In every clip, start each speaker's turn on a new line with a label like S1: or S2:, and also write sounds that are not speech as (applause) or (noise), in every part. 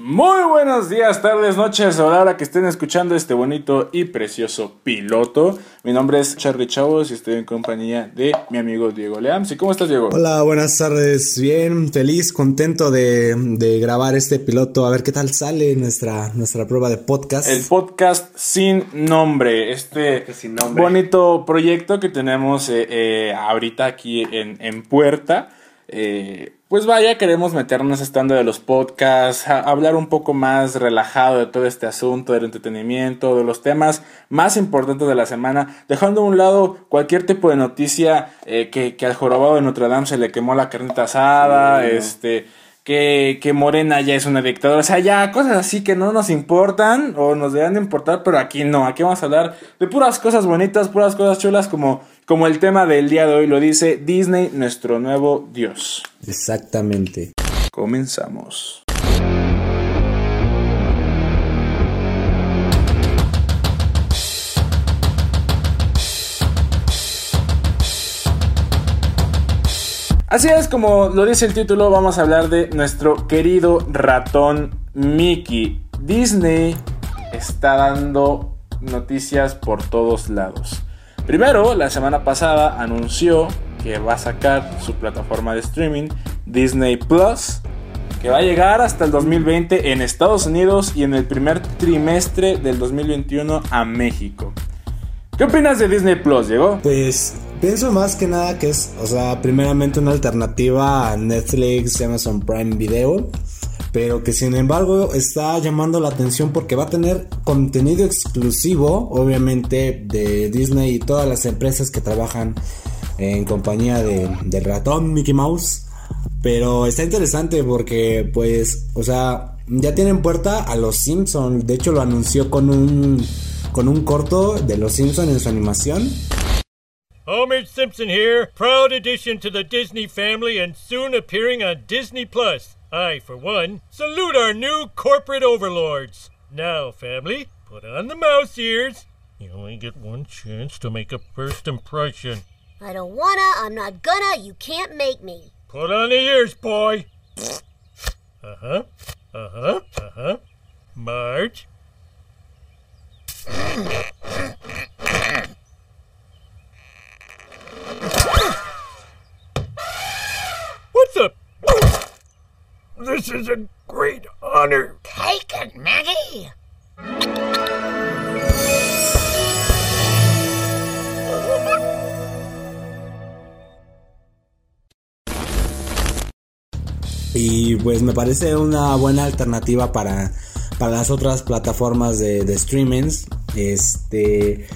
S1: Muy buenos días, tardes, noches, a la hora que estén escuchando este bonito y precioso piloto. Mi nombre es Charlie Chavos y estoy en compañía de mi amigo Diego Leams. ¿Y cómo estás, Diego?
S2: Hola, buenas tardes. Bien, feliz, contento de, grabar este piloto. A ver qué tal sale nuestra, nuestra prueba de podcast.
S1: El podcast sin nombre. Este bonito proyecto que tenemos eh, eh, ahorita aquí en, en puerta. Eh, pues vaya, queremos meternos estando de los podcasts, hablar un poco más relajado de todo este asunto del entretenimiento, de los temas más importantes de la semana, dejando a un lado cualquier tipo de noticia eh, que, que, al jorobado de Notre Dame se le quemó la carnita asada, este que, que, Morena ya es una dictadora. O sea, ya cosas así que no nos importan o nos deben de importar, pero aquí no. Aquí vamos a hablar de puras cosas bonitas, puras cosas chulas, como, como el tema del día de hoy lo dice Disney, nuestro nuevo Dios.
S2: Exactamente.
S1: Comenzamos. Así es como lo dice el título, vamos a hablar de nuestro querido ratón Mickey. Disney está dando noticias por todos lados. Primero, la semana pasada anunció que va a sacar su plataforma de streaming Disney Plus, que va a llegar hasta el 2020 en Estados Unidos y en el primer trimestre del 2021 a México. ¿Qué opinas de Disney Plus, Diego?
S2: Pues Pienso más que nada que es, o sea, primeramente una alternativa a Netflix, Amazon Prime Video, pero que sin embargo está llamando la atención porque va a tener contenido exclusivo, obviamente, de Disney y todas las empresas que trabajan en compañía de, del ratón Mickey Mouse. Pero está interesante porque, pues, o sea, ya tienen puerta a los Simpsons. De hecho, lo anunció con un, con un corto de los Simpsons en su animación.
S3: Homer Simpson here, proud addition to the Disney family and soon appearing on Disney Plus. I, for one, salute our new corporate overlords. Now, family, put on the mouse ears. You only get one chance to make a first impression.
S4: I don't wanna, I'm not gonna, you can't make me.
S3: Put on the ears, boy. uh huh, uh huh, uh huh. Marge? This is a great honor.
S4: Take it, Maggie.
S2: Y pues me parece una buena alternativa para, para las otras plataformas de, de streamings. Este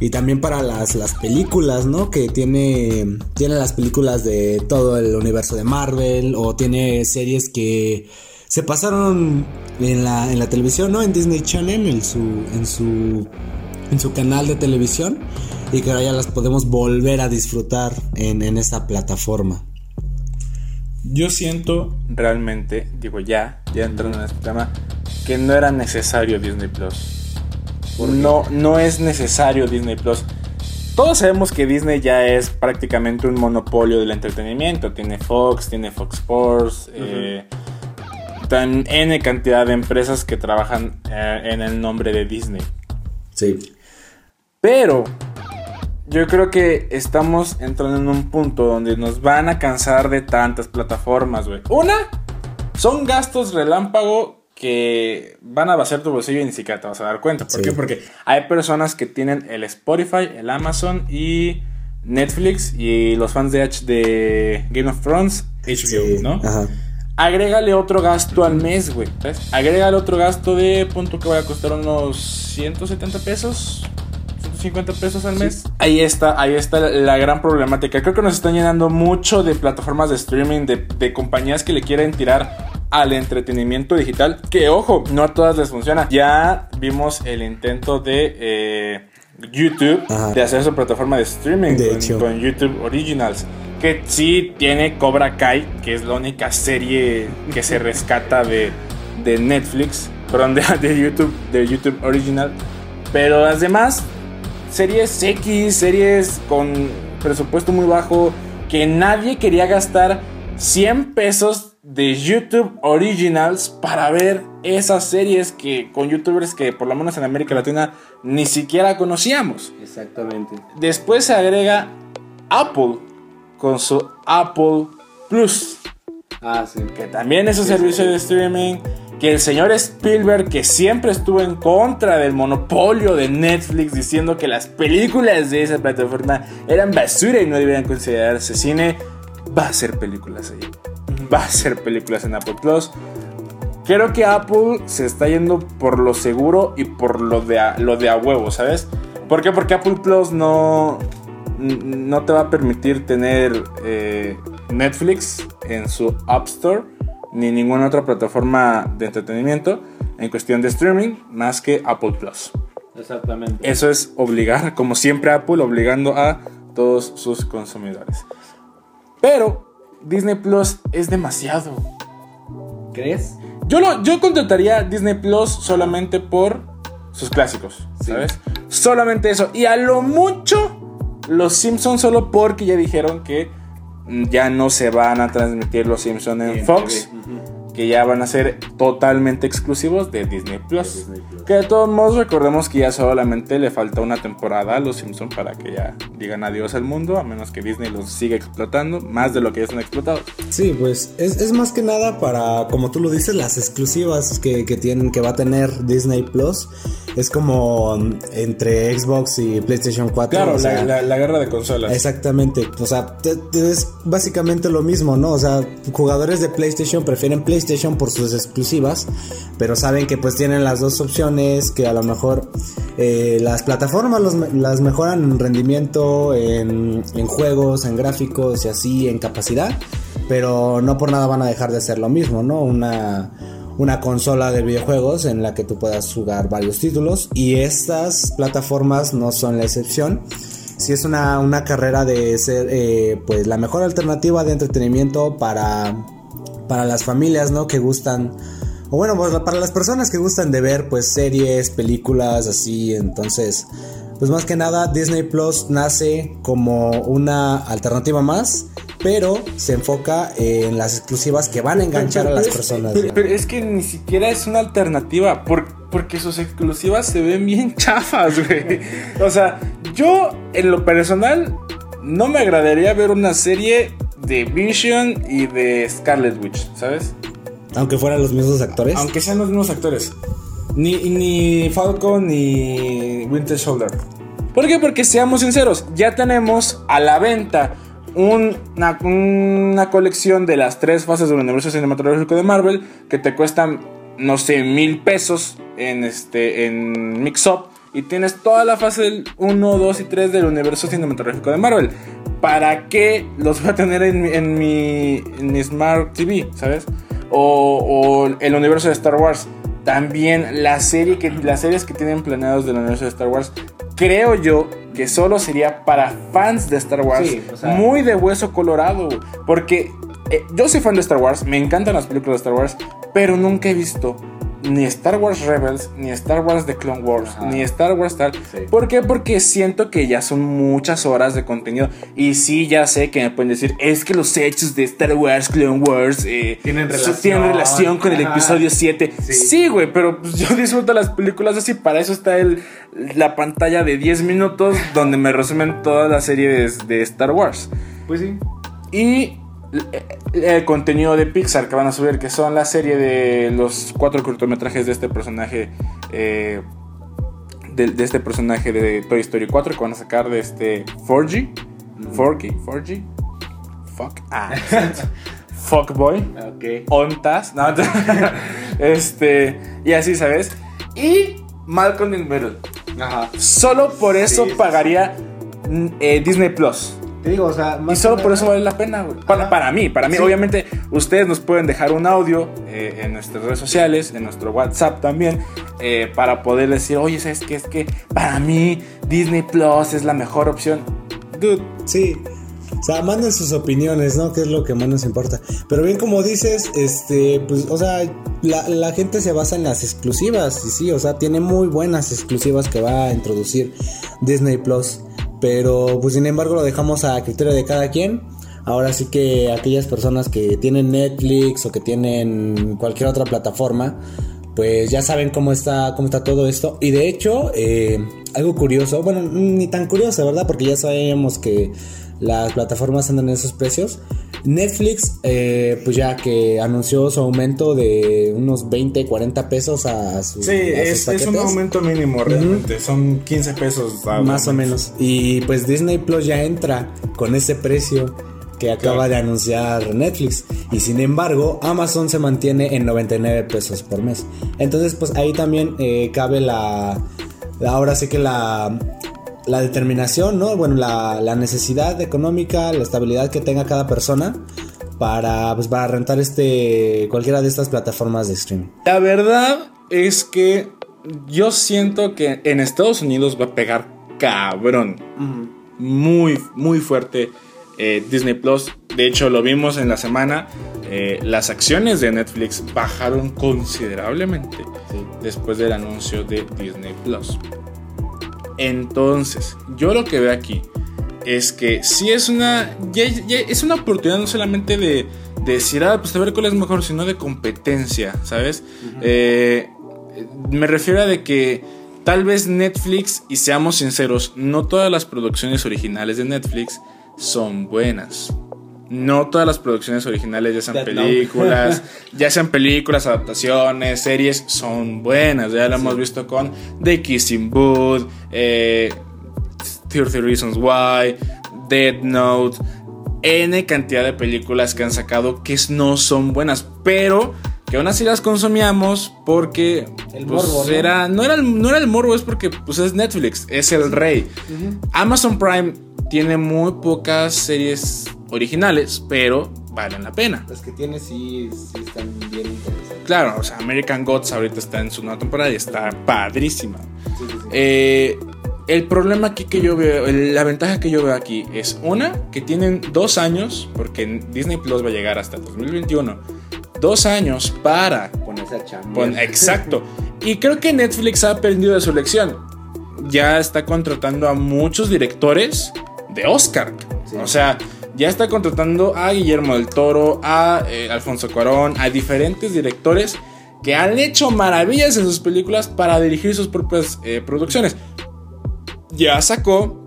S2: y también para las, las películas, ¿no? Que tiene, tiene las películas de todo el universo de Marvel o tiene series que se pasaron en la, en la televisión, ¿no? En Disney Channel, en su, en su, en su canal de televisión y que ahora ya las podemos volver a disfrutar en, en esta plataforma.
S1: Yo siento realmente, digo ya, ya entrando en este tema, que no era necesario Disney Plus no, no es necesario Disney Plus. Todos sabemos que Disney ya es prácticamente un monopolio del entretenimiento. Tiene Fox, tiene Fox Sports, eh, N cantidad de empresas que trabajan eh, en el nombre de Disney.
S2: Sí.
S1: Pero yo creo que estamos entrando en un punto donde nos van a cansar de tantas plataformas, güey. Una, son gastos relámpago que van a vaciar tu bolsillo y ni siquiera te vas a dar cuenta. ¿Por qué? Porque hay personas que tienen el Spotify, el Amazon y Netflix y los fans de, H de Game of Thrones, HBO, ¿no? Ajá. Agrégale otro gasto al mes, güey. Agrégale otro gasto de punto que va a costar unos 170 pesos. 150 pesos al mes. Ahí está, ahí está la, gran problemática. Creo que nos están llenando mucho de plataformas de streaming, de, de compañías que le quieren tirar al entretenimiento digital. Que ojo, no a todas les funciona. Ya vimos el intento de eh, YouTube de hacer su plataforma de streaming con, YouTube Originals. Que sí tiene Cobra Kai, que es la única serie que se rescata de, de Netflix, perdón, de, de, YouTube, de YouTube Original. Pero las demás, series X, series con presupuesto muy bajo, que nadie quería gastar 100 pesos de YouTube Originals para ver esas series que con youtubers que por lo menos en América Latina ni siquiera conocíamos.
S2: Exactamente.
S1: Después se agrega Apple con su Apple Plus,
S2: Ah, sí.
S1: que también es un
S2: Sí,
S1: servicio
S2: sí.
S1: de streaming. Que el señor Spielberg, que siempre estuvo en contra del monopolio de Netflix, diciendo que las películas de esa plataforma eran basura y no debían considerarse cine, va a hacer películas ahí. (laughs) Va a hacer películas en Apple Plus. Creo que Apple se está yendo por lo seguro y por lo de a, lo de a huevo, ¿sabes? ¿Por qué? Porque Apple Plus no, no te va a permitir tener eh, Netflix en su App Store ni ninguna otra plataforma de entretenimiento en cuestión de streaming más que Apple Plus.
S2: Exactamente.
S1: Eso es obligar, como siempre Apple, obligando a todos sus consumidores. Pero Disney Plus es demasiado.
S2: ¿Crees?
S1: Yo, lo, yo contrataría Disney Plus solamente por sus clásicos,
S2: Sí.
S1: ¿sabes? Solamente eso. Y a lo mucho, los Simpsons solo porque ya dijeron que ya no se van a transmitir los Simpsons en Fox. Que ya van a ser totalmente exclusivos de Disney Plus.
S2: De Disney Plus.
S1: Que de todos modos recordemos que ya solamente le falta una temporada a los Simpsons para que ya digan adiós al mundo. A menos que Disney los siga explotando más de lo que ya están explotados.
S2: Sí, pues es, es más que nada para, como tú lo dices, las exclusivas que, que tienen, que va a tener Disney Plus. Es como mm, entre Xbox y PlayStation 4.
S1: Claro,
S2: o sea,
S1: la, la- la guerra de consolas.
S2: Exactamente, o sea, te- te- es básicamente lo mismo, ¿no? O sea, jugadores de PlayStation prefieren PlayStation por sus exclusivas, pero saben que pues tienen las dos opciones, que a lo mejor eh, las plataformas las mejoran en rendimiento, en, juegos, en gráficos y así, en capacidad, pero no por nada van a dejar de ser lo mismo, ¿no? Una una consola de videojuegos en la que tú puedas jugar varios títulos y estas plataformas no son la excepción. Si es una, una carrera de ser eh, pues la mejor alternativa de entretenimiento para, para las familias, ¿no? Que gustan, o bueno, pues, para las personas que gustan de ver pues series, películas, así, entonces, pues más que nada Disney Plus nace como una alternativa más, pero se enfoca en las exclusivas que van a enganchar a las personas.
S1: Pero, es que ni siquiera es una alternativa. por- porque sus exclusivas se ven bien (laughs) chafas, güey. O sea, yo en lo personal no me agradaría ver una serie de Vision y de Scarlet Witch, ¿sabes?
S2: Aunque fueran los mismos actores.
S1: Aunque sean los mismos actores. Ni, ni Falcon ni Winter Soldier. ¿Por qué? Porque seamos sinceros, ya tenemos a la venta un- una, una colección de las tres fases del universo cinematográfico de Marvel que te cuestan, no sé, mil pesos en, este, en Mix Up. Y tienes toda la fase del 1, 2 y 3 del universo cinematográfico de Marvel. ¿Para qué los voy a tener en, mi- en mi, en mi Smart TV? ¿Sabes? O, o el universo de Star Wars. También la serie que, las series que tienen planeados del universo de Star Wars. Creo yo que solo sería para fans de Star Wars.
S2: Sí, o sea-
S1: muy de hueso colorado. Porque eh, yo soy fan de Star Wars. Me encantan las películas de Star Wars. Pero nunca he visto ni Star Wars Rebels, ni Star Wars The Clone Wars,
S2: Ajá.
S1: ni Star Wars tal.
S2: Sí.
S1: ¿Por qué? Porque siento que ya son muchas horas de contenido. Y sí, ya sé que me pueden decir, es que los hechos de Star Wars, Clone Wars, eh,
S2: Tienen relación.
S1: tienen relación con el
S2: Ajá.
S1: episodio 7.
S2: Sí.
S1: Sí, güey, pero pues, yo disfruto las películas así. Para eso está el, la pantalla de 10 minutos donde me resumen toda la serie de, de Star Wars.
S2: Pues sí.
S1: Y el, contenido de Pixar que van a subir, que son la serie de los cuatro cortometrajes de este personaje. eh, de, de este personaje de Toy Story 4 que van a sacar de este 4G. 4G, 4G. Fuck. Ah. (laughs) Fuck boy.
S2: Ok.
S1: Ontas. No, (laughs) este. Y así, ¿sabes? Y Malcolm in Middle.
S2: Ajá.
S1: Solo por eso
S2: Sí,
S1: pagaría mm, eh, Disney Plus.
S2: Te digo, o sea,
S1: Y solo por eso vale la pena, güey. Para, para mí, para mí.
S2: Sí.
S1: Obviamente, ustedes nos pueden dejar un audio eh, en nuestras redes sociales, en nuestro WhatsApp también, eh, para poder decir, oye, ¿sabes qué? Es que para mí Disney Plus es la mejor opción. Dude,
S2: Sí. O sea, manden sus opiniones, ¿no? Que es lo que más nos importa. Pero bien, como dices, este, pues, o sea, la, la gente se basa en las exclusivas. Y sí, o sea, tiene muy buenas exclusivas que va a introducir Disney Plus. Pero, pues, sin embargo, lo dejamos a criterio de cada quien. Ahora sí que aquellas personas que tienen Netflix o que tienen cualquier otra plataforma, pues ya saben cómo está, cómo está todo esto. Y de hecho, eh, algo curioso, bueno, ni tan curioso, ¿verdad? Porque ya sabemos que las plataformas andan en esos precios. Netflix, eh, pues ya que anunció su aumento de unos 20, 40 pesos a, su,
S1: Sí, es, es, un aumento mínimo realmente. Son 15 pesos.
S2: Más o menos. Y pues Disney Plus ya entra con ese precio que acaba de anunciar Netflix. Y sin embargo, Amazon se mantiene en 99 pesos por mes. Entonces, pues ahí también eh, cabe la, la, Ahora sí que la la determinación, ¿no? Bueno, la, la, necesidad económica, la estabilidad que tenga cada persona para, pues, para rentar este, cualquiera de estas plataformas de streaming.
S1: La verdad es que yo siento que en Estados Unidos va a pegar cabrón. Uh -huh. Muy, muy fuerte eh, Disney Plus. De hecho, lo vimos en la semana. Eh, las acciones de Netflix bajaron considerablemente sí. después del anuncio de Disney Plus. Entonces, yo lo que veo aquí es que si es una. Ya, ya es una oportunidad no solamente de, de, decir, ah, pues a ver cuál es mejor, sino de competencia, ¿sabes? Uh -huh. eh, me refiero a de que tal vez Netflix, y seamos sinceros, no todas las producciones originales de Netflix son buenas. No todas las producciones originales, ya sean películas, (laughs) ya sean películas, adaptaciones, series, son buenas. Ya lo sí. hemos visto con The Kissing Booth, eh, 30 Reasons Why, Dead Note, N cantidad de películas que han sacado que no son buenas, pero que aún así las consumíamos porque
S2: el
S1: pues,
S2: morbo, ¿no?
S1: era, no, era el, no era el morbo, es porque pues, es Netflix, es el rey. Uh -huh. Amazon Prime tiene muy pocas series originales, pero valen la pena.
S2: Las que tiene sí, sí están bien interesantes.
S1: Claro, o sea, American Gods ahorita está en su nueva temporada y está padrísima. Sí, sí, sí. Eh, el problema aquí que yo veo, la ventaja que yo veo aquí es una, que tienen dos años, porque Disney Plus va a llegar hasta 2021, dos años para
S2: ponerse a chambear.
S1: exacto. y creo que Netflix ha aprendido de su lección. Ya está contratando a muchos directores de Oscar. Sí. O sea, ya está contratando a Guillermo del Toro, a eh, Alfonso Cuarón, a diferentes directores que han hecho maravillas en sus películas para dirigir sus propias eh, producciones. Ya sacó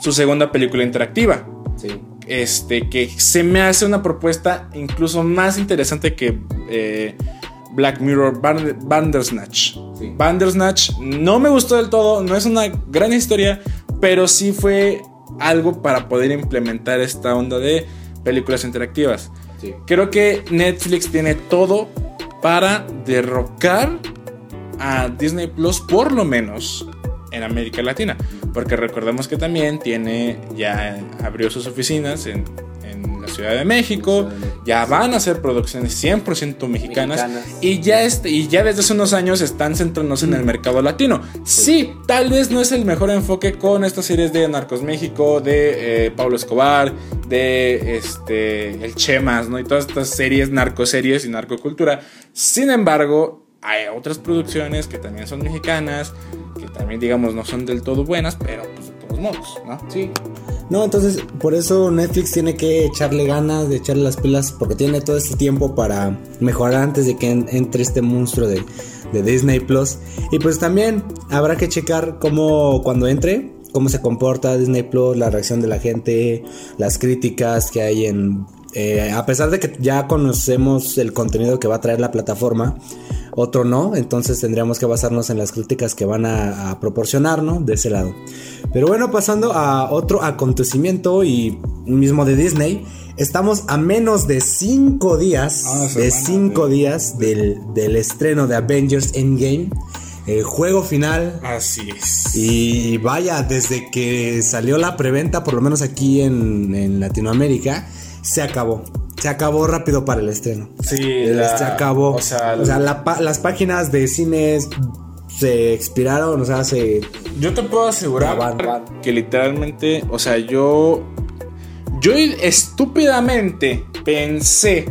S1: su segunda película interactiva.
S2: Sí.
S1: Este, que se me hace una propuesta incluso más interesante que eh, Black Mirror Bandersnatch. Sí. Bandersnatch no me gustó del todo, no es una gran historia, pero sí fue algo para poder implementar esta onda de películas interactivas.
S2: Sí.
S1: Creo que Netflix tiene todo para derrocar a Disney Plus, por lo menos en América Latina. Porque recordemos que también tiene, ya abrió sus oficinas en, en la Ciudad de México, ya van a hacer producciones 100% mexicanas, mexicanas, Y, ya este, y ya desde hace unos años están centrándose en el mercado latino. Sí. sí. tal vez no es el mejor enfoque con estas series de Narcos México, de eh, Pablo Escobar, de este, El Chemas, ¿no? Y todas estas series, narcoseries y narcocultura. Sin embargo, hay otras producciones que también son mexicanas, que también digamos no son del todo buenas, pero pues de todos modos, ¿no?
S2: Sí. No, entonces por eso Netflix tiene que echarle ganas, de echarle las pilas, porque tiene todo este tiempo para mejorar antes de que entre este monstruo de, de Disney Plus. Y pues también habrá que checar cómo cuando entre, cómo se comporta Disney Plus, la reacción de la gente, las críticas que hay en... Eh, a pesar de que ya conocemos el contenido que va a traer la plataforma, otro no, entonces tendríamos que basarnos en las críticas que van a, a proporcionar, ¿no? De ese lado. Pero bueno, pasando a otro acontecimiento y mismo de Disney, estamos a menos de 5 días,
S1: Ah,
S2: de
S1: semana,
S2: 5
S1: sí.
S2: días del, del estreno de Avengers Endgame, el juego final.
S1: Así es.
S2: Y vaya, desde que salió la preventa, por lo menos aquí en, en Latinoamérica, se acabó. Se acabó rápido para el estreno.
S1: Sí,
S2: El-
S1: la-
S2: se acabó.
S1: O sea,
S2: O sea, la pa- las páginas de cines se expiraron, o sea, se...
S1: yo te puedo asegurar
S2: Van, van.
S1: que literalmente, o sea, yo. Yo estúpidamente pensé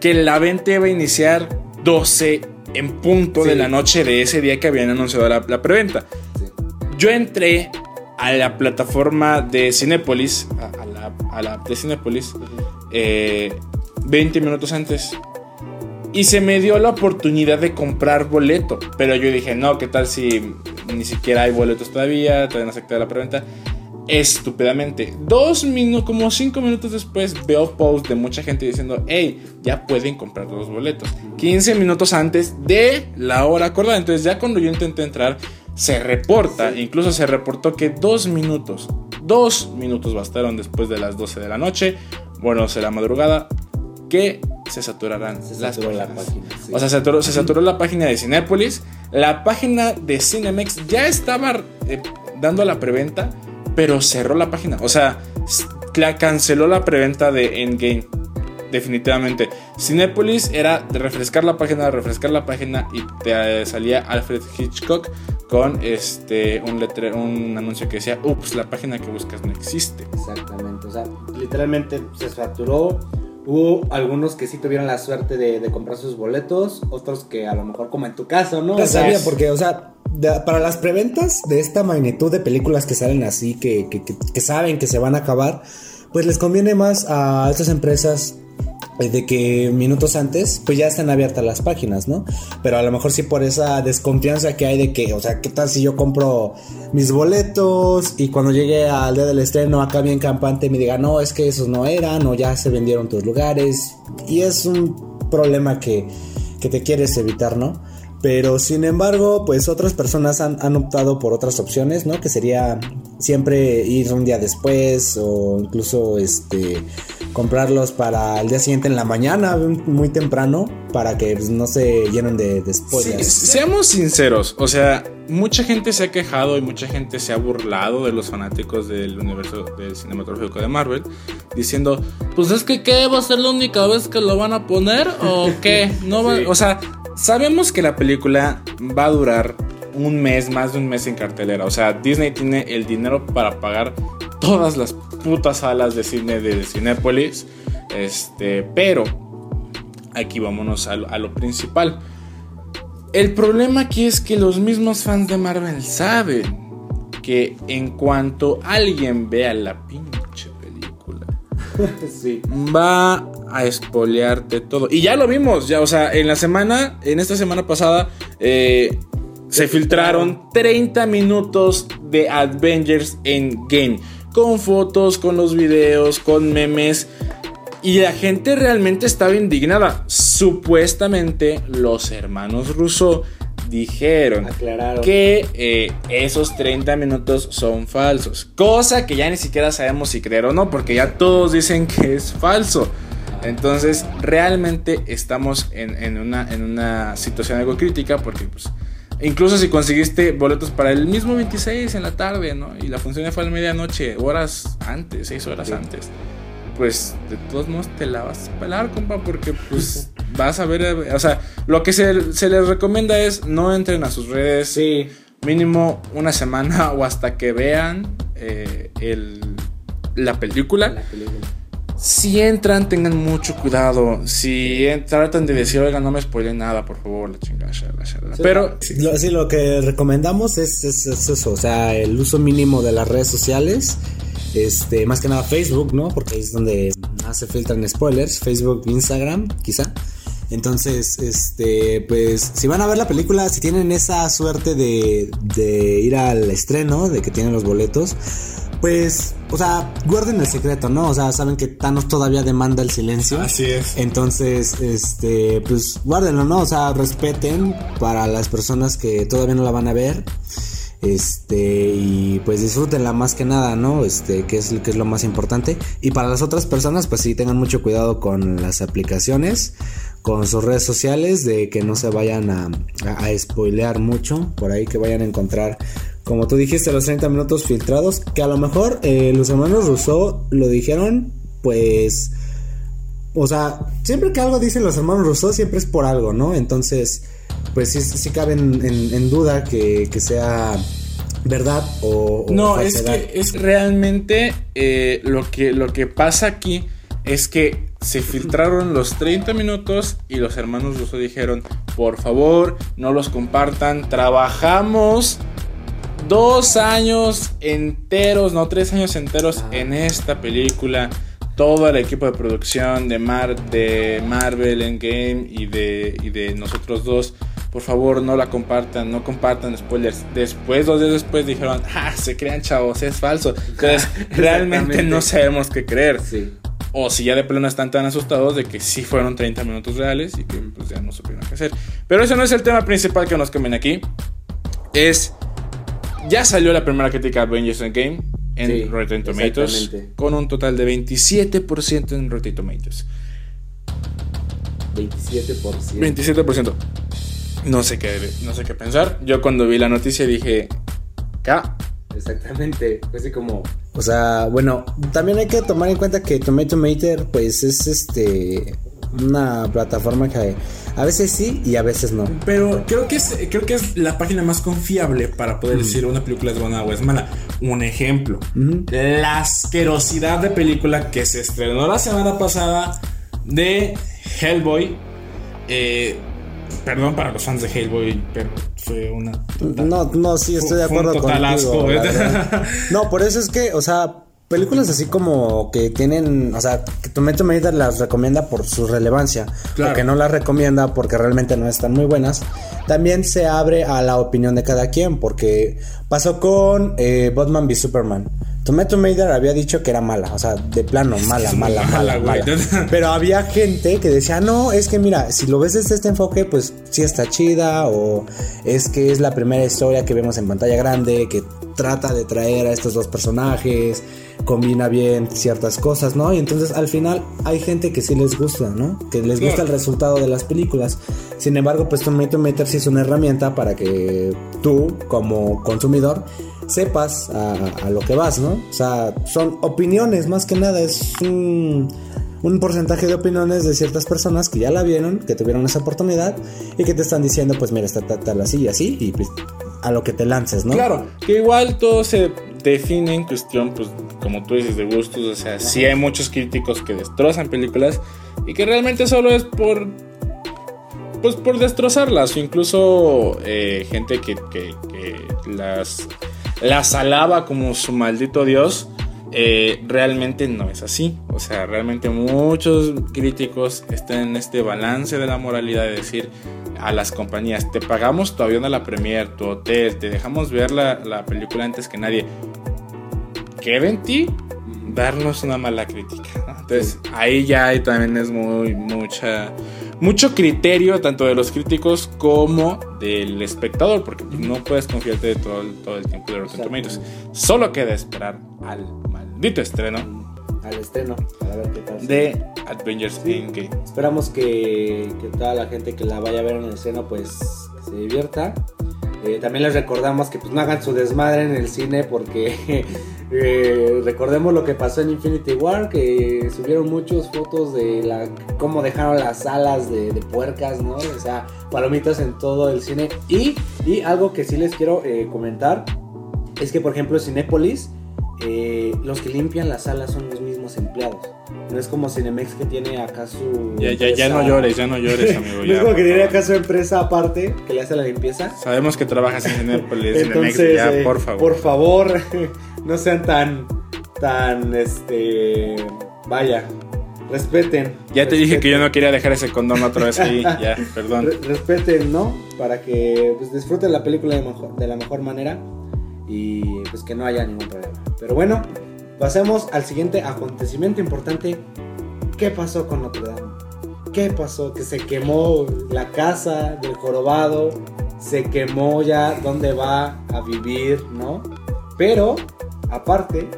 S1: que la venta iba a iniciar 12 en punto
S2: Sí.
S1: de la noche de ese día que habían anunciado la, la preventa. Yo entré a la plataforma de Cinépolis, a, a la, a la app de Cinépolis, eh, 20 minutos antes. Y se me dio la oportunidad de comprar boleto. Pero yo dije, no, ¿qué tal si ni siquiera hay boletos todavía? Todavía no se activa la preventa. Estúpidamente. Dos minutos, como cinco minutos después, veo post de mucha gente diciendo, hey, ya pueden comprar los boletos. 15 minutos antes de la hora acordada. Entonces ya cuando yo intenté entrar, se reporta, incluso se reportó que dos minutos, dos minutos bastaron después de las 12 de la noche, bueno, de la madrugada, que se saturarán
S5: Se
S1: las
S5: saturó la página, sí.
S1: O sea, se saturó, se saturó la página de Cinépolis, la página de Cinemex ya estaba eh, dando la preventa, pero cerró la página. O sea, la canceló la preventa de Endgame. Definitivamente. Cinépolis era de refrescar la página, refrescar la página y te eh, salía Alfred Hitchcock con este un letre, un anuncio que decía, ups, la página que buscas no existe.
S5: Exactamente, o sea, literalmente se saturó. Hubo algunos que sí tuvieron la suerte de, de comprar sus boletos, otros que a lo mejor como en tu caso, ¿no?
S2: Ya
S5: O sea,
S2: sabía, porque, o sea, de- para las preventas de esta magnitud de películas que salen así, que, que- que- que saben que se van a acabar, pues les conviene más a estas empresas de que minutos antes, pues ya están abiertas las páginas, ¿no? Pero a lo mejor sí por esa desconfianza que hay de que, o sea, ¿qué tal si yo compro mis boletos y cuando llegue al día del estreno acá bien campante me diga, no, es que esos no eran o ya se vendieron tus lugares? Y es un problema que, que te quieres evitar, ¿no? Pero sin embargo, pues otras personas han, han optado por otras opciones, ¿no? Que sería siempre ir un día después o incluso este comprarlos para el día siguiente en la mañana, muy temprano, para que pues, no se llenen de, de
S1: Sí,
S2: spoilers.
S1: seamos sinceros, o sea, mucha gente se ha quejado y mucha gente se ha burlado de los fanáticos del universo del cinematográfico de Marvel, diciendo, pues es que ¿qué? ¿Va a ser la única vez que lo van a poner? ¿O (laughs) qué? No va- O sea, sabemos que la película va a durar un mes, más de un mes en cartelera. O sea, Disney tiene el dinero para pagar todas las putas salas de cine de Cinépolis. Este, pero aquí vámonos a lo- a lo principal. El problema aquí es que los mismos fans de Marvel saben que en cuanto alguien vea la pinche película, (laughs)
S5: sí.
S1: va a espolearte todo. Y ya lo vimos, ya, o sea, en la semana, en esta semana pasada, eh, se filtraron 30 minutos de Avengers en Game. Con fotos, con los videos, con memes. Y la gente realmente estaba indignada. Supuestamente los hermanos Russo dijeron
S5: Aclararon.
S1: que eh, esos 30 minutos son falsos. Cosa que ya ni siquiera sabemos si creer o no, porque ya todos dicen que es falso. Entonces, realmente estamos en, en una, en una situación algo crítica, porque pues, incluso si conseguiste boletos para el mismo 26 en la tarde, ¿no? Y la función fue a la medianoche, horas antes, 6 horas antes. Pues de todos modos te la vas a pelar, compa, porque pues (laughs) vas a ver, o sea, lo que se, se les recomienda es no entren a sus redes,
S5: Sí.
S1: mínimo una semana o hasta que vean eh, el, la película.
S5: La película.
S1: Si entran, tengan mucho cuidado. Si tratan de decir, oigan, no me spoilen nada, por favor, la chingada, shala, shala". Pero
S2: Sí, lo, sí, lo que recomendamos es, es- es eso, o sea, el uso mínimo de las redes sociales, este, más que nada Facebook, ¿no? Porque ahí es donde más se filtran spoilers, Facebook, Instagram, quizá. Entonces, este, pues, si van a ver la película, si tienen esa suerte de, de ir al estreno, de que tienen los boletos, pues, o sea, guarden el secreto, ¿no? O sea, saben que Thanos todavía demanda el silencio.
S1: es.
S2: Entonces, este, pues guárdenlo, ¿no? O sea, respeten para las personas que todavía no la van a ver. Este, y pues disfrútenla más que nada, ¿no? Este, que es, que es lo más importante. Y para las otras personas, pues sí, tengan mucho cuidado con las aplicaciones, con sus redes sociales, de que no se vayan a, a, a spoilear mucho, por ahí que vayan a encontrar, como tú dijiste, los 30 minutos filtrados, que a lo mejor eh, los hermanos Rousseau lo dijeron, pues... O sea, siempre que algo dicen los hermanos Rousseau, siempre es por algo, ¿no? Entonces, pues sí, sí cabe en, en- en duda que, que sea verdad o, o
S1: No, es
S2: falsedad.
S1: que es realmente eh, lo, que, lo que pasa aquí es que se filtraron los 30 minutos y los hermanos Russo dijeron, por favor, no los compartan, trabajamos dos años enteros, no tres años enteros en esta película. todo el equipo de producción de, Mar de Marvel Endgame y de, y de nosotros dos, por favor no la compartan, no compartan spoilers. Después, dos días después dijeron, ah, se crean chavos, es falso. Entonces, (laughs) realmente no sabemos qué creer.
S2: Sí.
S1: O si ya de plano están tan asustados de que sí fueron 30 minutos reales y que pues ya no supieron qué hacer. Pero ese no es el tema principal que nos conviene aquí. Es. Ya salió la primera crítica de Avengers Endgame en
S2: Sí,
S1: Rotten Tomatoes. Con un total de 27% en Rotten Tomatoes.
S2: 27%.
S1: 27%. No sé qué, no sé qué pensar. Yo cuando vi la noticia dije. K.
S2: Exactamente. Fue así como. O sea, bueno, también hay que tomar en cuenta que Tomato Meter, pues es este. Una plataforma que a veces sí y a veces no.
S1: Pero creo que es, creo que es la página más confiable para poder decir una película es buena o es mala. Un ejemplo. La asquerosidad de película que se estrenó la semana pasada de Hellboy. Eh, perdón para los fans de Hellboy, pero fue una... total-
S2: No, no, sí, estoy de acuerdo contigo.
S1: asco. (laughs)
S2: No, por eso es que, o sea, películas así como que tienen, o sea, que Tomato Meter las recomienda por su relevancia,
S1: Claro.
S2: o que no las recomienda porque realmente no están muy buenas, también se abre a la opinión de cada quien, porque pasó con eh, Batman v Superman. Tomato Meter había dicho que era mala, o sea, de plano, mala, mala,
S1: mala,
S2: mala. (laughs) Pero había gente que decía, no, es que mira, si lo ves desde este enfoque, pues sí está chida, o es que es la primera historia que vemos en pantalla grande, que trata de traer a estos dos personajes, combina bien ciertas cosas, ¿no? Y entonces al final hay gente que sí les gusta, ¿no? Que les gusta el resultado de las películas. Sin embargo, pues Tomato Meter sí es una herramienta para que tú, como consumidor, sepas a, lo que vas, ¿no? O sea, son opiniones más que nada, es un, un porcentaje de opiniones de ciertas personas que ya la vieron, que tuvieron esa oportunidad y que te están diciendo, pues mira, está tal, tal, así y así, y pues a lo que te lances, ¿no?
S1: Claro, que igual todo se define en cuestión, pues, como tú dices, de gustos. O sea, sí hay muchos críticos que destrozan películas y que realmente solo es por. Pues por destrozarlas. O incluso eh, gente que- que las, las alaba como su maldito dios. eh, realmente no es así. O sea, realmente muchos críticos están en este balance de la moralidad de decir a las compañías, te pagamos tu avión a la premier, tu hotel, te dejamos ver la, la película antes que nadie. Queda en ti darnos una mala crítica. ¿no? Entonces, ahí ya hay, también es muy, mucha, mucho criterio, tanto de los críticos como del espectador, porque no puedes confiarte de todo, el- todo el tiempo de Rotten Tomatoes. Solo queda esperar al maldito estreno
S2: Al estreno, para ver qué tal.
S1: de Avengers Endgame.
S2: Esperamos que, que toda la gente que la vaya a ver en el estreno pues que se divierta. Eh, también les recordamos que pues no hagan su desmadre en el cine porque (laughs) eh, recordemos lo que pasó en Infinity War, que subieron muchas fotos de la cómo dejaron las alas de, puercas, ¿no? O sea, palomitas en todo el cine. Y, y algo que sí les quiero eh, comentar es que por ejemplo Cinépolis, eh, los que limpian las salas son los mismos empleados. No es como Cinemex que tiene acá su...
S1: Ya, ya, ya no llores, ya no llores, (laughs) amigo.
S2: no
S1: ya,
S2: es como que tiene acá su empresa aparte que le hace la limpieza.
S1: Sabemos que trabajas en Cinemex,
S2: Entonces,
S1: ya,
S2: eh,
S1: por favor.
S2: por favor, (laughs) no sean tan, tan, este, vaya, respeten.
S1: Ya te dije que yo no quería dejar ese condón otra vez ahí, (laughs) ya, perdón.
S2: Re- respeten, ¿no? Para que pues, disfruten la película de, mejor- de la mejor manera y pues que no haya ningún problema. Pero bueno, pasemos al siguiente acontecimiento importante. ¿Qué pasó con Notre Dame? ¿Qué pasó? Que se quemó la casa del jorobado, se quemó ya dónde va a vivir, ¿no? Pero, aparte,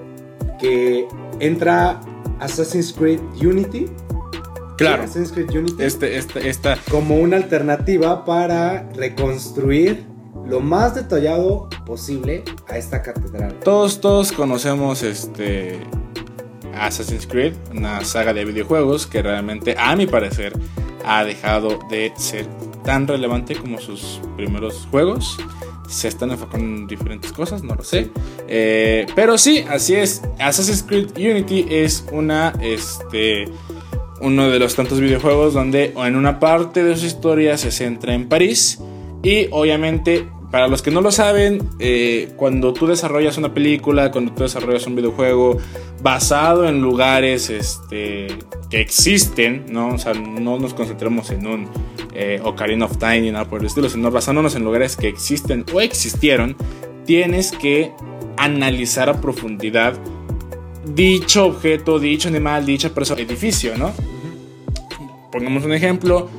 S2: que entra Assassin's Creed Unity.
S1: Claro.
S2: Assassin's Creed Unity
S1: Este, este, esta,
S2: como una alternativa para reconstruir lo más detallado posible a esta catedral.
S1: todos, todos conocemos este Assassin's Creed, una saga de videojuegos que realmente, a mi parecer, ha dejado de ser tan relevante como sus primeros juegos. Se están enfocando en diferentes cosas, no lo sé. Eh, pero sí, así es. Assassin's Creed Unity es una, este, uno de los tantos videojuegos donde en una parte de su historia se centra en París y obviamente para los que no lo saben, eh, cuando tú desarrollas una película, cuando tú desarrollas un videojuego basado en lugares este, que existen, ¿no? O sea, no nos concentremos en un eh, Ocarina of Time ni nada por el estilo, sino basándonos en lugares que existen o existieron, tienes que analizar a profundidad dicho objeto, dicho animal, dicha persona, edificio, ¿no? Pongamos un ejemplo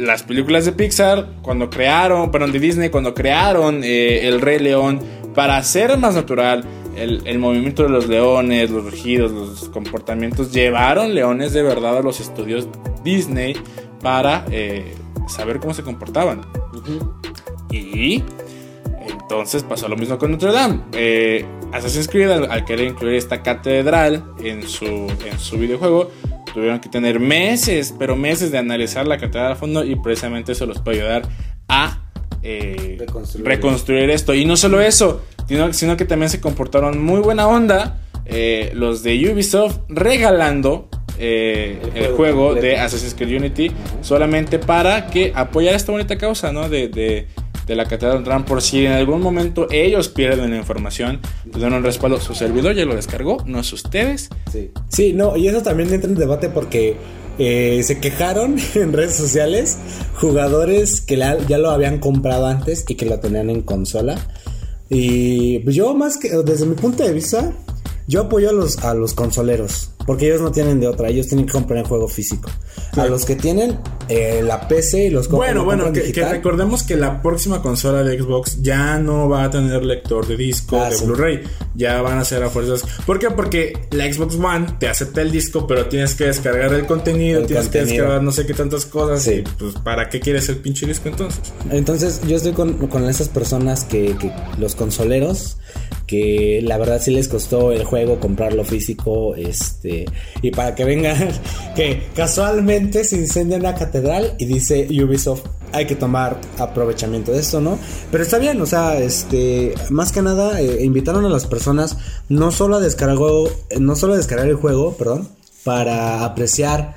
S1: las películas de Pixar, cuando crearon, perdón, de Disney, cuando crearon eh, El Rey León, para hacer más natural el, movimiento de los leones, los rugidos, los comportamientos, llevaron leones de verdad a los estudios Disney para eh, saber cómo se comportaban. Y entonces pasó lo mismo con Notre Dame. Eh, Assassin's Creed, al, querer incluir esta catedral en su, en su videojuego, tuvieron que tener meses, pero meses de analizar la catedral a fondo y precisamente eso los puede ayudar a eh, reconstruir. esto. Y no solo eso, sino, que también se comportaron muy buena onda eh, los de Ubisoft regalando eh, el, juego, de Assassin's Creed Unity solamente para que apoyar esta bonita causa, ¿no? de, de la Catedral Ram por si en algún momento ellos pierden la información, pues dan respaldo. Su servidor ya lo descargó, no es ustedes.
S2: Sí, sí no, y eso también entra en debate porque eh, se quejaron (laughs) en redes sociales jugadores que ya lo habían comprado antes y que lo tenían en consola. Y pues yo más que desde mi punto de vista, yo apoyo a los, a los consoleros, porque ellos no tienen de otra, ellos tienen que comprar en juego físico. A los que tienen eh, la PC y los
S1: Bueno, bueno, que, recordemos que la próxima consola de Xbox ya no va a tener lector de disco ah, de Blu-ray. Ya van a ser a fuerzas. ¿Por qué? Porque la Xbox One te acepta el disco, pero tienes que descargar el contenido, tienes que descargar no sé qué tantas cosas. Sí. pues, ¿para qué quieres el pinche disco entonces?
S2: Entonces, yo estoy con, con esas personas que, que los consoleros que la verdad sí les costó el juego comprarlo físico, este, y para que vengan, (laughs) que casualmente se incendia una catedral y dice Ubisoft, hay que tomar aprovechamiento de esto, ¿no? Pero está bien, o sea, este, más que nada, eh, invitaron a las personas no solo a descargar, no solo a descargar el juego, perdón, para apreciar,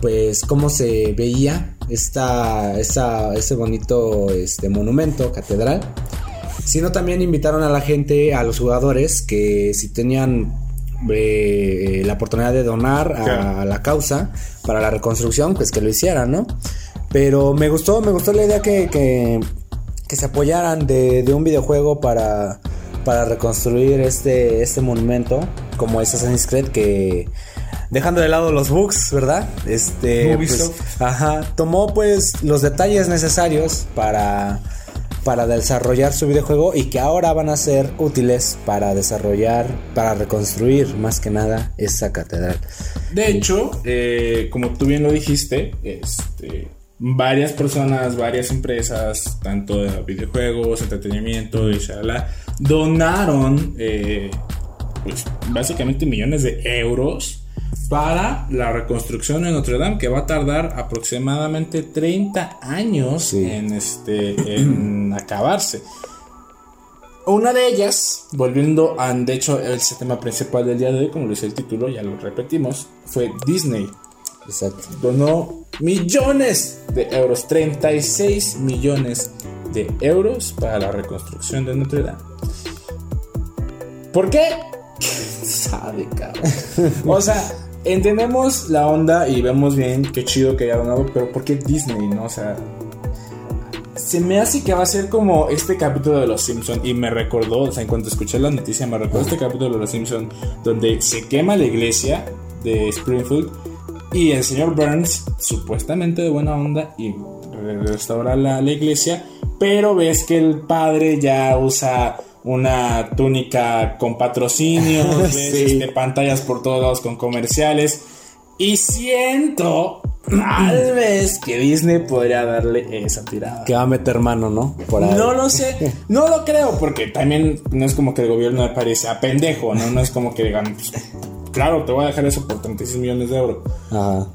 S2: pues, cómo se veía esta, esta, este bonito, este, monumento, catedral, sino también invitaron a la gente, a los jugadores, que si tenían eh, la oportunidad de donar a, la causa para la reconstrucción, pues que lo hicieran, ¿no? Pero me gustó, me gustó la idea que, que, se apoyaran de, un videojuego para, para reconstruir este, este monumento, como es Assassin's Creed, que dejando de lado los bugs, ¿verdad? Este, pues, ajá, tomó pues los detalles necesarios para para desarrollar su videojuego y que ahora van a ser útiles para desarrollar, para reconstruir más que nada esa catedral.
S1: De hecho, eh, como tú bien lo dijiste, este, varias personas, varias empresas, tanto de videojuegos, entretenimiento y shala, donaron eh, pues, básicamente millones de euros para la reconstrucción de Notre Dame, que va a tardar aproximadamente 30 años en, este, en (clears throat) acabarse. Una de ellas, volviendo a, de hecho, el tema principal del día de hoy, como lo dice el título, ya lo repetimos, fue Disney. Exacto. Donó millones de euros, 36 millones de euros para la reconstrucción de Notre Dame. ¿Por qué? (laughs) Sabe, cabrón. (laughs) O sea, entendemos la onda y vemos bien qué chido que haya donado, pero ¿por qué Disney, no? O se me hace que va a ser como este capítulo de Los Simpsons y me recordó, o sea, en cuanto escuché la noticia, me recordó este capítulo de Los Simpsons donde se quema la iglesia de Springfield y el señor Burns, supuestamente de buena onda, y restaura la, la iglesia, pero ves que el padre ya usa una túnica con patrocinios, (laughs) este, pantallas por todos lados con comerciales. Y siento, tal (clears throat) vez, que Disney podría darle esa tirada.
S2: Que va a meter mano, ¿no?
S1: No lo sé, no lo creo, porque también no es como que el gobierno me parece a pendejo, ¿no? No es como que digan, pues, claro, te voy a dejar eso por 36 millones de euros.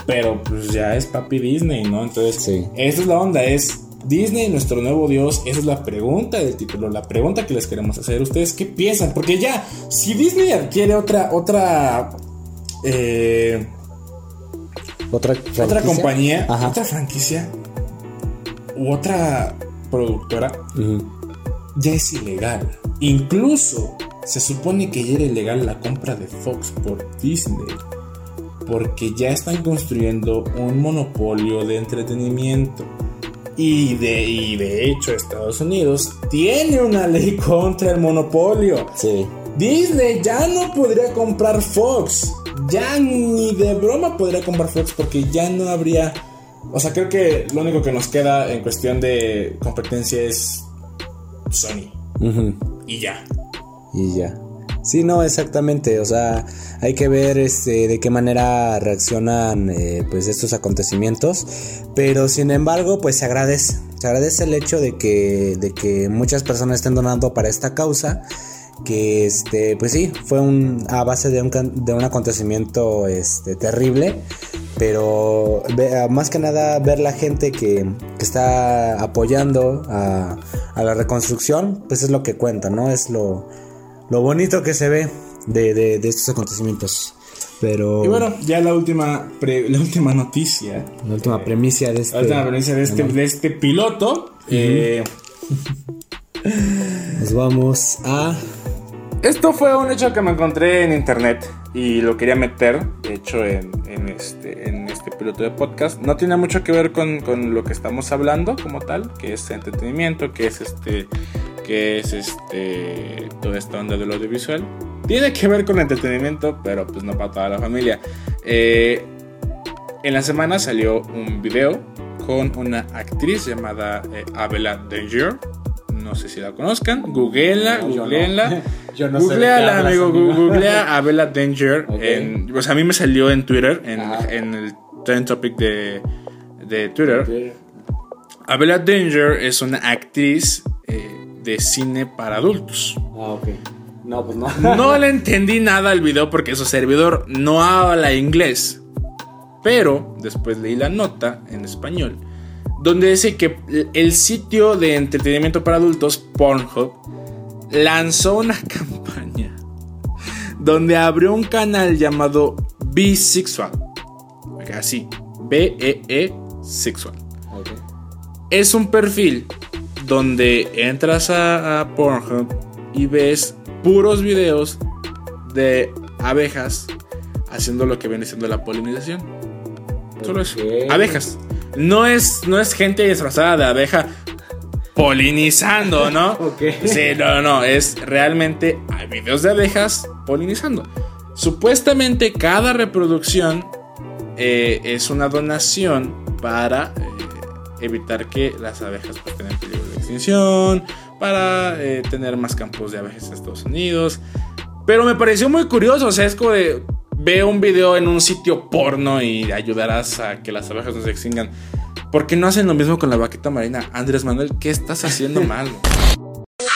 S1: Pero pues ya es papi Disney, ¿no? Entonces, sí. esa es la onda, es Disney, nuestro nuevo Dios, esa es la pregunta del título, la pregunta que les queremos hacer. ¿Ustedes qué piensan? Porque ya, si Disney adquiere otra, otra, eh, otra, otra compañía, otra franquicia u otra productora, ya es ilegal. Incluso se supone que ya era ilegal la compra de Fox por Disney. Porque ya están construyendo un monopolio de entretenimiento. Y de, y de hecho Estados Unidos tiene una ley (laughs) contra el monopolio.
S2: Sí.
S1: Disney ya no podría comprar Fox. Ya ni de broma podría comprar Fox porque ya no habría... O sea, creo que lo único que nos queda en cuestión de competencia es Sony. Y ya.
S2: Y ya. Sí, no, exactamente. O sea, hay que ver este, de qué manera reaccionan eh, pues estos acontecimientos. Pero sin embargo, pues se agradece. Se agradece el hecho de que, de que muchas personas estén donando para esta causa. Que este, pues sí, fue un, a base de un, de un acontecimiento este, terrible. Pero más que nada ver la gente que, que está apoyando a, a, la reconstrucción, pues es lo que cuenta, ¿no? Es lo, lo bonito que se ve de, de, de, estos acontecimientos. Pero...
S1: Y bueno, ya la última, pre, (laughs) la última noticia.
S2: La última premisa de este...
S1: La última premisa de este, de este piloto. Uh -huh. eh, (laughs)
S2: Nos vamos a...
S1: Esto fue un hecho que me encontré en internet y lo quería meter, de hecho, en, en, este, en este piloto de podcast. No tiene mucho que ver con, con, lo que estamos hablando como tal, que es entretenimiento, que es este, que es este, toda esta onda del audiovisual. Tiene que ver con entretenimiento, pero pues no para toda la familia. Eh, en la semana salió un video con una actriz llamada eh, Abela Danger. No sé si la conozcan. Googleenla, no, googleenla.
S5: Yo no
S1: googleala, (laughs) sé amigo. Googlea a (laughs) Abela Danger. Okay. En, pues a mí me salió en Twitter, en, en el trend topic de, de Twitter. Okay. Abela Danger es una actriz eh, de cine para adultos.
S5: Ah, ok. No, pues no.
S1: no (laughs) le entendí nada al video porque su servidor no habla inglés. Pero después leí la nota en español donde dice que el sitio de entretenimiento para adultos, Pornhub, lanzó una (laughs) campaña donde abrió un canal llamado Bisexual. Así, B-E-E Sexual. Okay. Es un perfil donde entras a, a, Pornhub y ves puros videos de abejas haciendo lo que viene siendo la polinización. Solo eso. Abejas. No es, no es gente disfrazada de abeja polinizando, ¿no? (laughs)
S5: okay.
S1: Sí, no, no, es realmente hay videos de abejas polinizando. Supuestamente cada reproducción eh, es una donación para eh, evitar que las abejas pues, tengan para eh, tener más campos de abejas en Estados Unidos. Pero me pareció muy curioso, o sea, es como de ve un video en un sitio porno y ayudarás a que las abejas no se extingan. ¿Por qué no hacen lo mismo con la vaquita marina? Andrés Manuel, ¿qué estás haciendo mal?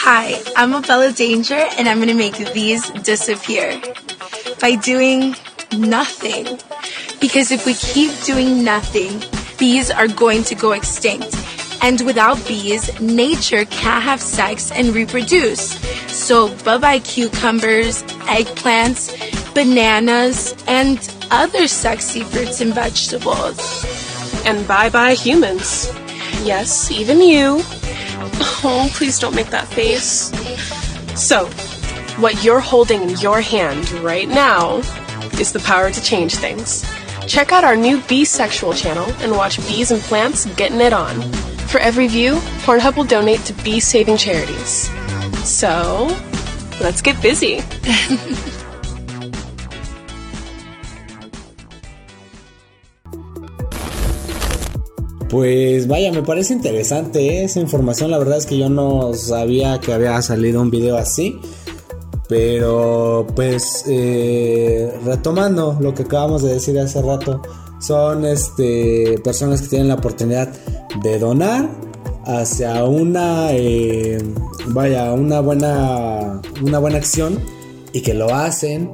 S6: Hi, I'm Abella Danger and I'm gonna make these disappear by doing nothing. Because if we keep doing nothing, bees are going to go extinct. And without bees, nature can't have sex and reproduce. So bye bye cucumbers, eggplants, bananas, and other sexy fruits and vegetables.
S7: And bye bye humans. Yes, even you. Oh, please don't make that face. So, what you're holding in your hand right now is the power to change things. Check out our new Bee Sexual channel and watch bees and plants getting it on. For every view, Pornhub will donate to bee saving charities. So, let's get busy. (laughs)
S2: Pues vaya, me parece interesante esa información. La verdad es que yo no sabía que había salido un video así. Pero pues eh, retomando lo que acabamos de decir hace rato, son este, personas que tienen la oportunidad de donar hacia una eh, vaya una buena una buena acción y que lo hacen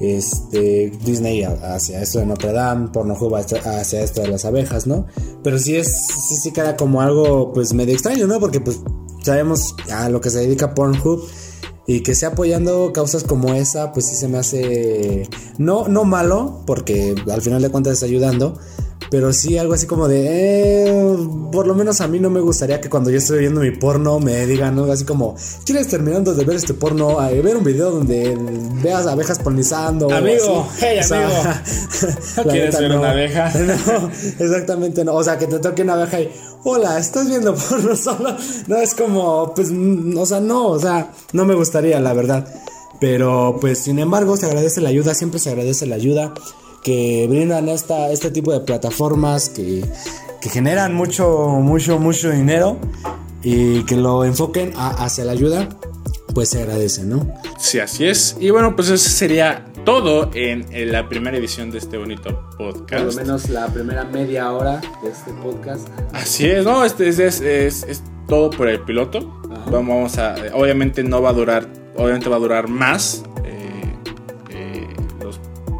S2: este Disney hacia esto de Notre Dame, Pornhub hacia esto de las abejas, ¿no? Pero sí es sí, sí queda como algo pues medio extraño, ¿no? Porque pues sabemos a lo que se dedica Pornhub y que esté apoyando causas como esa, pues sí se me hace no no malo, porque al final de cuentas está ayudando, Pero sí algo así como de, eh, por lo menos a mí no me gustaría que cuando yo estoy viendo mi porno me digan, ¿no? Así como, ¿quieres terminando de ver este porno? a ver un video donde veas abejas polinizando.
S1: Amigo, hey,
S2: O sea,
S1: amigo. (laughs) quieres ver una abeja? (laughs)
S2: No, exactamente no. O sea, que te toque una abeja y, hola, ¿estás viendo porno (laughs) solo? No, es como, pues, mm, o sea, no, o sea, no me gustaría, la verdad. Pero, pues, sin embargo, se agradece la ayuda, siempre se agradece la ayuda que brindan esta, este tipo de plataformas que, que generan mucho, mucho, mucho dinero y que lo enfoquen a- hacia la ayuda, pues se agradece, ¿no?
S1: Sí, así es. Y bueno, pues eso sería todo en, en la primera edición de este bonito podcast.
S2: menos la primera media hora de este podcast.
S1: Así es, no, este es, es, es- es todo por el piloto.
S2: Ajá.
S1: Vamos a, obviamente no va a durar, obviamente va a durar más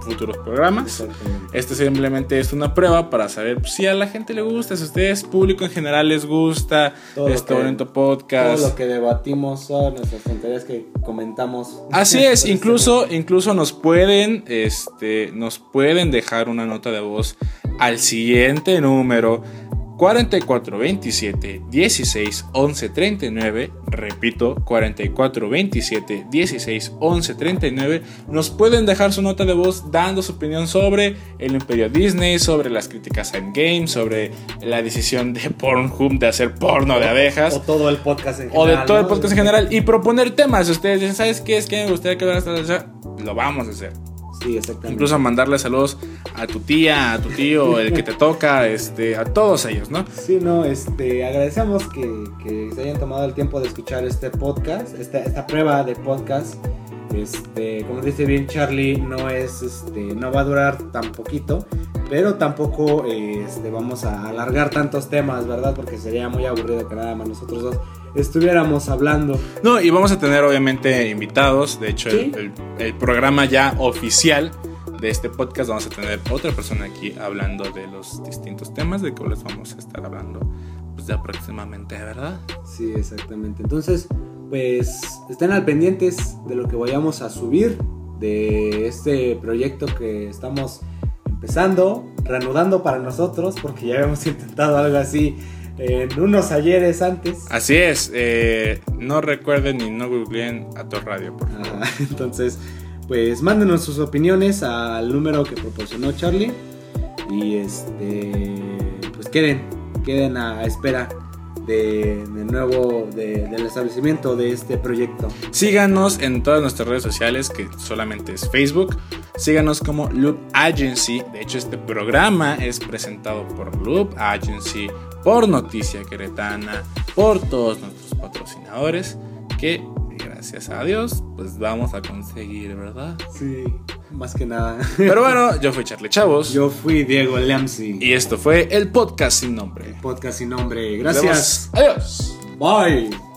S1: futuros programas. Este simplemente es una prueba para saber si a la gente le gusta, si a ustedes, público en general, les gusta
S2: Todo
S1: este
S2: que-
S1: bonito podcast.
S2: Todo lo que debatimos son nuestras tonterías que comentamos.
S1: Así es, (laughs) incluso, incluso nos pueden, este, nos pueden dejar una nota de voz al siguiente número 4427 16 11 39. Repito, 4427 16 11 39. Nos pueden dejar su nota de voz dando su opinión sobre el Imperio Disney, sobre las críticas a Endgame, sobre la decisión de Pornhub de hacer porno de abejas
S2: O todo el podcast en
S1: o
S2: general.
S1: de todo el podcast en general y proponer temas. Ustedes dicen, ¿sabes qué es que me gustaría que? Lo vamos a hacer.
S2: Sí, exactamente.
S1: Incluso mandarle saludos a tu tía, a tu tío, el que te (laughs) toca, este, a todos ellos, ¿no?
S2: Sí, no, este, agradecemos que, que se hayan tomado el tiempo de escuchar este podcast, esta, esta prueba de podcast. Este, como dice bien Charlie, no es, este, no va a durar tan poquito, pero tampoco, este, vamos a alargar tantos temas, ¿verdad? Porque sería muy aburrido que nada más nosotros dos estuviéramos hablando.
S1: No, y vamos a tener obviamente invitados. De hecho,
S2: Sí.
S1: el, el- el programa ya oficial de este podcast vamos a tener otra persona aquí hablando de los distintos temas de que les vamos a estar hablando pues ya próximamente, ¿verdad?
S2: Sí, exactamente. Entonces, pues estén al pendientes de lo que vayamos a subir de este proyecto que estamos empezando, reanudando para nosotros, porque ya habíamos (laughs) intentado algo así en unos ayeres antes.
S1: Así es, eh, no recuerden ni no googleen a tu radio, por favor.
S2: Ah, (laughs) Entonces, pues mándenos sus opiniones al número que proporcionó Charlie y este, pues queden, queden a espera de, de nuevo de- del establecimiento de este proyecto.
S1: Síganos en todas nuestras redes sociales, que solamente es Facebook. Síganos como Loop Agency. De hecho, este programa es presentado por Loop Agency, por Noticia Queretana, por todos nuestros patrocinadores, que gracias a Dios, pues vamos a conseguir, ¿verdad?
S2: Sí, más que nada.
S1: Pero bueno, (laughs) yo fui Charlie Chavos.
S2: Yo fui Diego Lamsi.
S1: Y esto fue el podcast sin nombre.
S2: Podcast sin nombre. Gracias.
S1: Adiós.
S2: Bye.